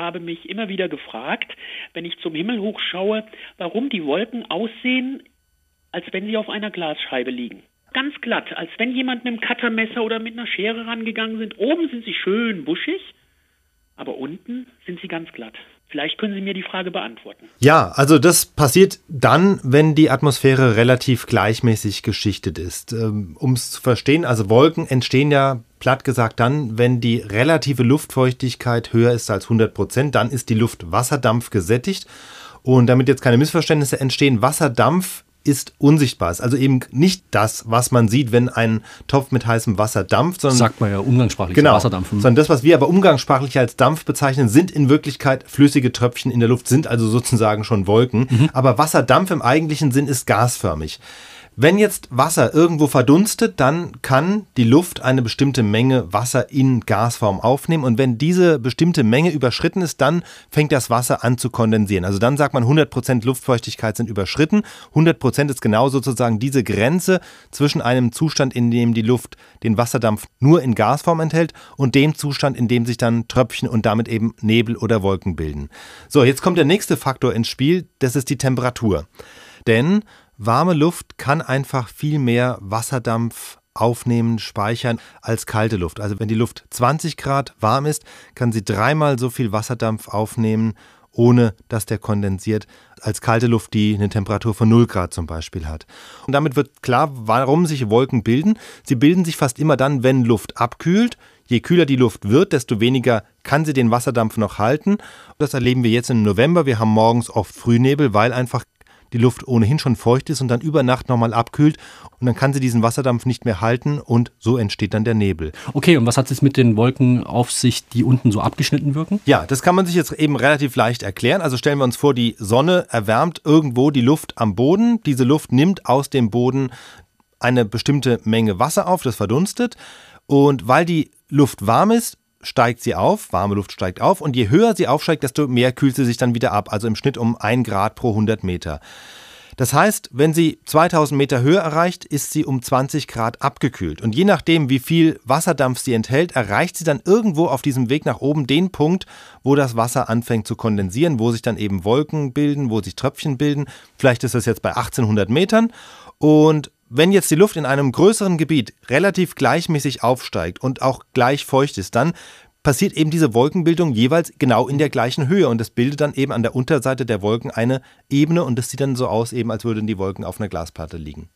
habe mich immer wieder gefragt, wenn ich zum Himmel hochschaue, warum die Wolken aussehen, als wenn sie auf einer Glasscheibe liegen. Ganz glatt, als wenn jemand mit einem Cuttermesser oder mit einer Schere rangegangen sind. Oben sind sie schön buschig, aber unten sind sie ganz glatt. Vielleicht können Sie mir die Frage beantworten. Ja, also das passiert dann, wenn die Atmosphäre relativ gleichmäßig geschichtet ist. Ähm, um es zu verstehen, also Wolken entstehen ja platt gesagt dann, wenn die relative Luftfeuchtigkeit höher ist als 100 Prozent, dann ist die Luft Wasserdampf gesättigt. Und damit jetzt keine Missverständnisse entstehen, Wasserdampf ist unsichtbar. Ist also eben nicht das, was man sieht, wenn ein Topf mit heißem Wasser dampft, sondern. Sagt man ja umgangssprachlich genau, Wasserdampfen. Sondern das, was wir aber umgangssprachlich als Dampf bezeichnen, sind in Wirklichkeit flüssige Tröpfchen in der Luft, sind also sozusagen schon Wolken. Mhm. Aber Wasserdampf im eigentlichen Sinn ist gasförmig. Wenn jetzt Wasser irgendwo verdunstet, dann kann die Luft eine bestimmte Menge Wasser in Gasform aufnehmen und wenn diese bestimmte Menge überschritten ist, dann fängt das Wasser an zu kondensieren. Also dann sagt man 100% Luftfeuchtigkeit sind überschritten. 100% ist genau sozusagen diese Grenze zwischen einem Zustand, in dem die Luft den Wasserdampf nur in Gasform enthält und dem Zustand, in dem sich dann Tröpfchen und damit eben Nebel oder Wolken bilden. So, jetzt kommt der nächste Faktor ins Spiel, das ist die Temperatur. Denn Warme Luft kann einfach viel mehr Wasserdampf aufnehmen, speichern als kalte Luft. Also wenn die Luft 20 Grad warm ist, kann sie dreimal so viel Wasserdampf aufnehmen, ohne dass der kondensiert, als kalte Luft, die eine Temperatur von 0 Grad zum Beispiel hat. Und damit wird klar, warum sich Wolken bilden. Sie bilden sich fast immer dann, wenn Luft abkühlt. Je kühler die Luft wird, desto weniger kann sie den Wasserdampf noch halten. Das erleben wir jetzt im November. Wir haben morgens oft Frühnebel, weil einfach die Luft ohnehin schon feucht ist und dann über Nacht nochmal abkühlt und dann kann sie diesen Wasserdampf nicht mehr halten und so entsteht dann der Nebel. Okay, und was hat es mit den Wolken auf sich, die unten so abgeschnitten wirken? Ja, das kann man sich jetzt eben relativ leicht erklären. Also stellen wir uns vor, die Sonne erwärmt irgendwo die Luft am Boden. Diese Luft nimmt aus dem Boden eine bestimmte Menge Wasser auf, das verdunstet. Und weil die Luft warm ist, steigt sie auf, warme Luft steigt auf und je höher sie aufsteigt, desto mehr kühlt sie sich dann wieder ab, also im Schnitt um 1 Grad pro 100 Meter. Das heißt, wenn sie 2000 Meter Höhe erreicht, ist sie um 20 Grad abgekühlt. Und je nachdem, wie viel Wasserdampf sie enthält, erreicht sie dann irgendwo auf diesem Weg nach oben den Punkt, wo das Wasser anfängt zu kondensieren, wo sich dann eben Wolken bilden, wo sich Tröpfchen bilden. Vielleicht ist das jetzt bei 1800 Metern. Und wenn jetzt die Luft in einem größeren Gebiet relativ gleichmäßig aufsteigt und auch gleich feucht ist, dann passiert eben diese Wolkenbildung jeweils genau in der gleichen Höhe und es bildet dann eben an der Unterseite der Wolken eine Ebene und das sieht dann so aus, eben als würden die Wolken auf einer Glasplatte liegen.